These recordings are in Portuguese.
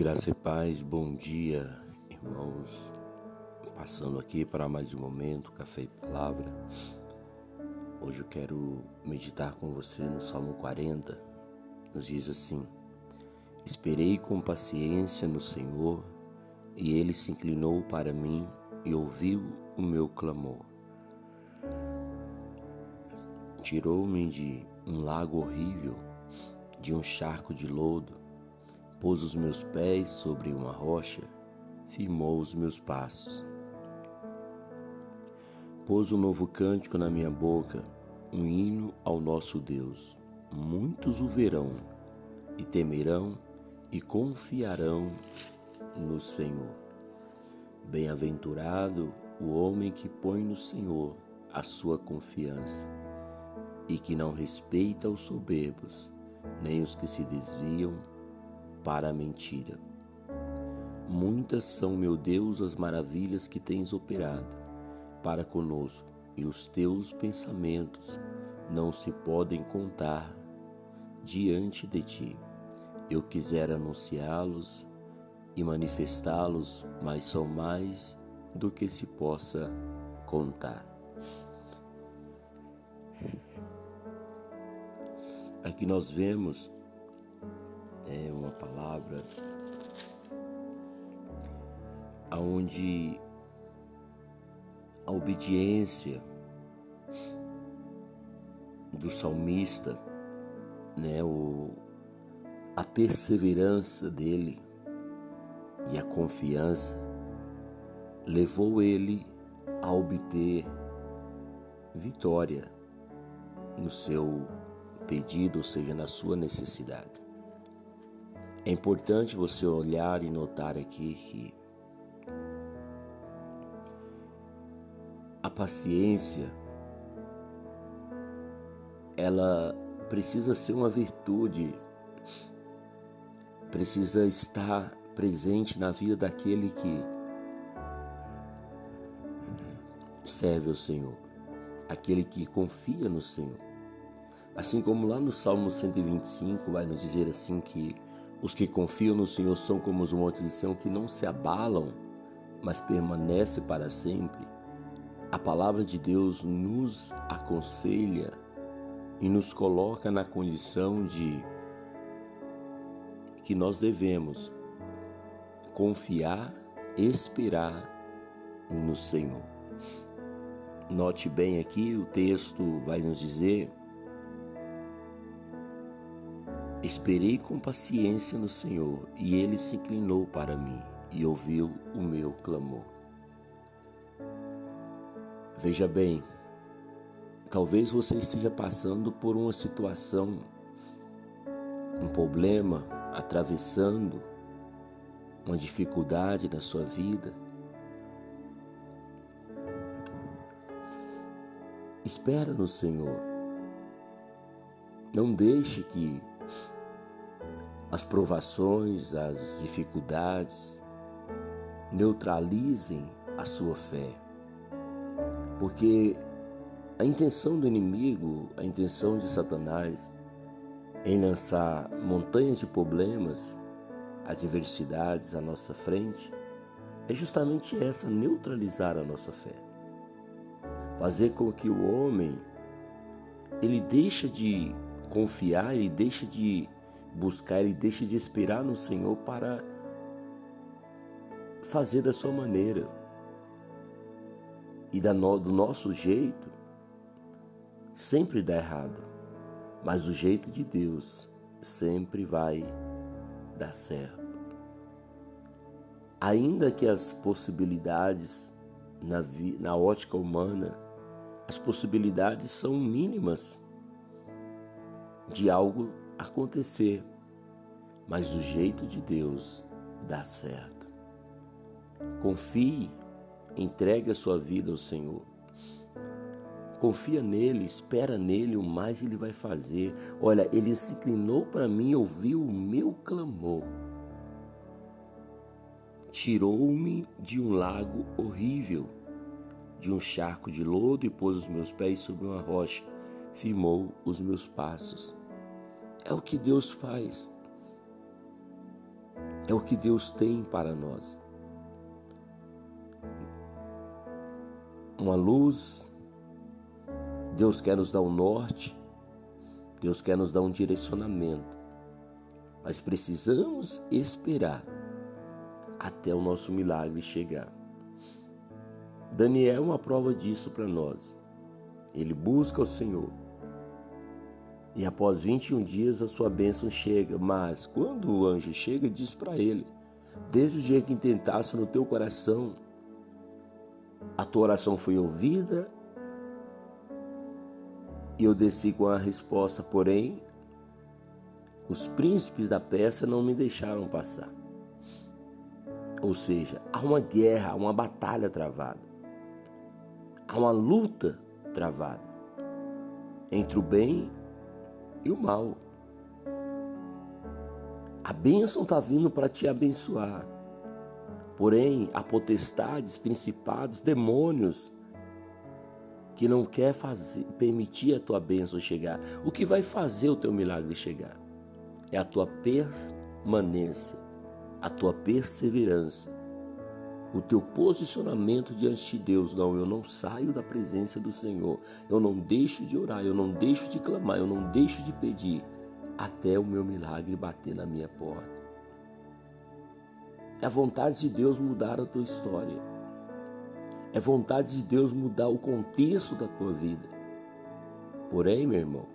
Graça e paz, bom dia, irmãos. Passando aqui para mais um momento, café e palavra. Hoje eu quero meditar com você no Salmo 40. Nos diz assim: Esperei com paciência no Senhor, e ele se inclinou para mim e ouviu o meu clamor. Tirou-me de um lago horrível, de um charco de lodo pôs os meus pés sobre uma rocha, firmou os meus passos. Pôs um novo cântico na minha boca, um hino ao nosso Deus. Muitos o verão e temerão e confiarão no Senhor. Bem-aventurado o homem que põe no Senhor a sua confiança e que não respeita os soberbos, nem os que se desviam para a mentira. Muitas são, meu Deus, as maravilhas que tens operado para conosco, e os teus pensamentos não se podem contar diante de ti. Eu quisera anunciá-los e manifestá-los, mas são mais do que se possa contar. Aqui nós vemos é uma palavra aonde a obediência do salmista, né, o, a perseverança dele e a confiança levou ele a obter vitória no seu pedido, ou seja, na sua necessidade. É importante você olhar e notar aqui que a paciência ela precisa ser uma virtude, precisa estar presente na vida daquele que serve ao Senhor, aquele que confia no Senhor. Assim como lá no Salmo 125 vai nos dizer assim que os que confiam no Senhor são como os montes de Sião que não se abalam, mas permanecem para sempre. A palavra de Deus nos aconselha e nos coloca na condição de que nós devemos confiar, esperar no Senhor. Note bem aqui, o texto vai nos dizer Esperei com paciência no Senhor, e ele se inclinou para mim e ouviu o meu clamor. Veja bem, talvez você esteja passando por uma situação, um problema, atravessando uma dificuldade na sua vida. Espera no Senhor. Não deixe que as provações, as dificuldades neutralizem a sua fé. Porque a intenção do inimigo, a intenção de Satanás em lançar montanhas de problemas, adversidades à nossa frente, é justamente essa, neutralizar a nossa fé. Fazer com que o homem ele deixe de confiar, ele deixe de buscar, ele deixa de esperar no Senhor para fazer da sua maneira. E do nosso jeito, sempre dá errado. Mas do jeito de Deus, sempre vai dar certo. Ainda que as possibilidades na, na ótica humana, as possibilidades são mínimas de algo acontecer, mas do jeito de Deus dá certo. Confie, entregue a sua vida ao Senhor. Confia nele, espera nele, o mais ele vai fazer. Olha, ele se inclinou para mim, ouviu o meu clamor. Tirou-me de um lago horrível, de um charco de lodo e pôs os meus pés sobre uma rocha, firmou os meus passos. É o que Deus faz. É o que Deus tem para nós. Uma luz, Deus quer nos dar um norte, Deus quer nos dar um direcionamento, mas precisamos esperar até o nosso milagre chegar. Daniel é uma prova disso para nós. Ele busca o Senhor. E após 21 dias a sua bênção chega. Mas quando o anjo chega, diz para ele: Desde o dia que tentasse no teu coração, a tua oração foi ouvida e eu desci com a resposta, porém, os príncipes da peça não me deixaram passar. Ou seja, há uma guerra, há uma batalha travada. Há uma luta travada entre o bem e o mal. A bênção está vindo para te abençoar. Porém, há potestades, principados, demônios que não quer fazer, permitir a tua bênção chegar. O que vai fazer o teu milagre chegar é a tua permanência, a tua perseverança, o teu posicionamento diante de Deus. Não, eu não saio da presença do Senhor. Eu não deixo de orar, eu não deixo de clamar, eu não deixo de pedir até o meu milagre bater na minha porta. É a vontade de Deus mudar a tua história. É vontade de Deus mudar o contexto da tua vida. Porém, meu irmão,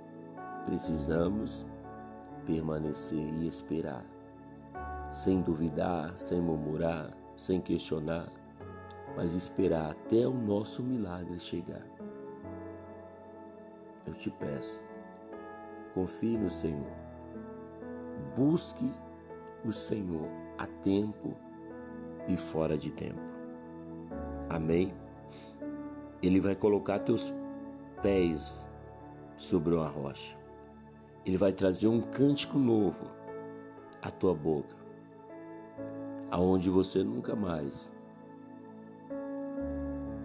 precisamos permanecer e esperar, sem duvidar, sem murmurar, sem questionar, mas esperar até o nosso milagre chegar. Eu te peço, confie no Senhor, busque o Senhor a tempo e fora de tempo. Amém? Ele vai colocar teus pés sobre uma rocha. Ele vai trazer um cântico novo à tua boca aonde você nunca mais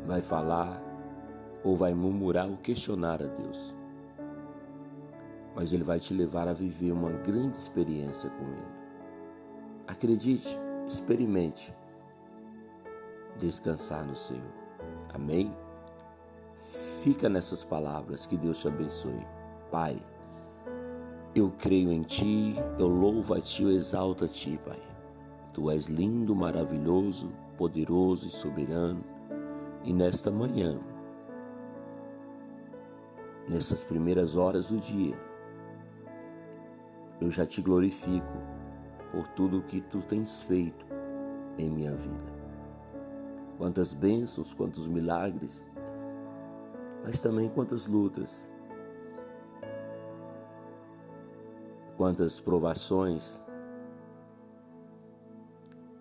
vai falar ou vai murmurar ou questionar a Deus. Mas Ele vai te levar a viver uma grande experiência com Ele. Acredite, experimente descansar no Senhor. Amém? Fica nessas palavras, que Deus te abençoe. Pai, eu creio em Ti, eu louvo a Ti, eu exalto a Ti, Pai. Tu és lindo, maravilhoso, poderoso e soberano. E nesta manhã, nessas primeiras horas do dia, eu já te glorifico por tudo o que tu tens feito em minha vida. Quantas bênçãos, quantos milagres, mas também quantas lutas, quantas provações,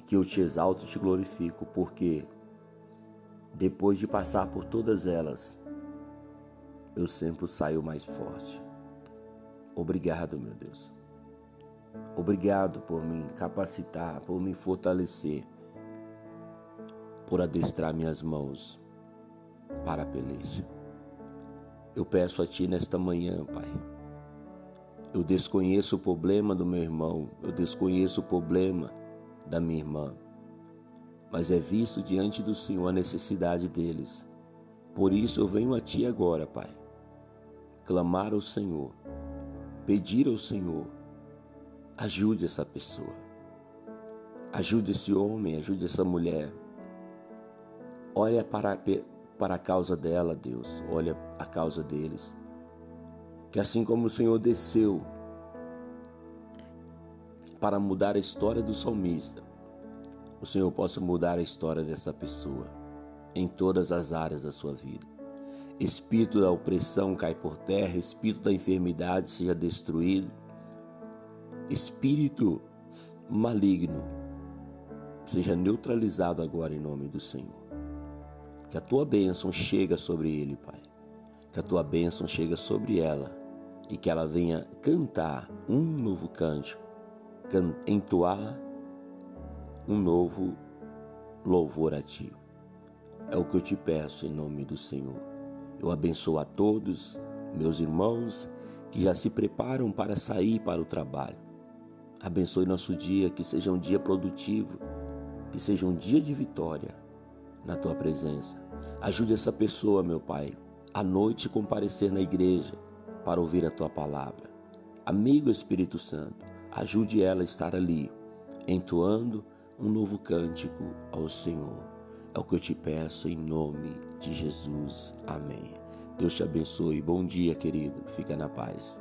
que eu te exalto e te glorifico, porque depois de passar por todas elas, eu sempre saio mais forte. Obrigado, meu Deus. Obrigado por me capacitar, por me fortalecer, por adestrar minhas mãos para a peleja. Eu peço a Ti nesta manhã, Pai. Eu desconheço o problema do meu irmão, eu desconheço o problema da minha irmã, mas é visto diante do Senhor a necessidade deles. Por isso eu venho a Ti agora, Pai, clamar ao Senhor, pedir ao Senhor, ajude essa pessoa, ajude esse homem, ajude essa mulher. Olha para, para a causa dela, Deus, olha a causa deles. Que assim como o Senhor desceu para mudar a história do salmista, o Senhor possa mudar a história dessa pessoa em todas as áreas da sua vida. Espírito da opressão cai por terra, espírito da enfermidade seja destruído, espírito maligno seja neutralizado agora em nome do Senhor. Que a tua bênção chegue sobre ele, Pai. Que a tua bênção chegue sobre ela e que ela venha cantar um novo cântico entoar um novo louvor a Ti. É o que eu te peço em nome do Senhor. Eu abençoo a todos, meus irmãos, que já se preparam para sair para o trabalho. Abençoe nosso dia, que seja um dia produtivo, que seja um dia de vitória na tua presença. Ajude essa pessoa, meu Pai, à noite comparecer na igreja para ouvir a tua palavra. Amigo Espírito Santo, ajude ela a estar ali, entoando um novo cântico ao Senhor. É o que eu te peço em nome de Jesus. Amém. Deus te abençoe. Bom dia, querido. Fica na paz.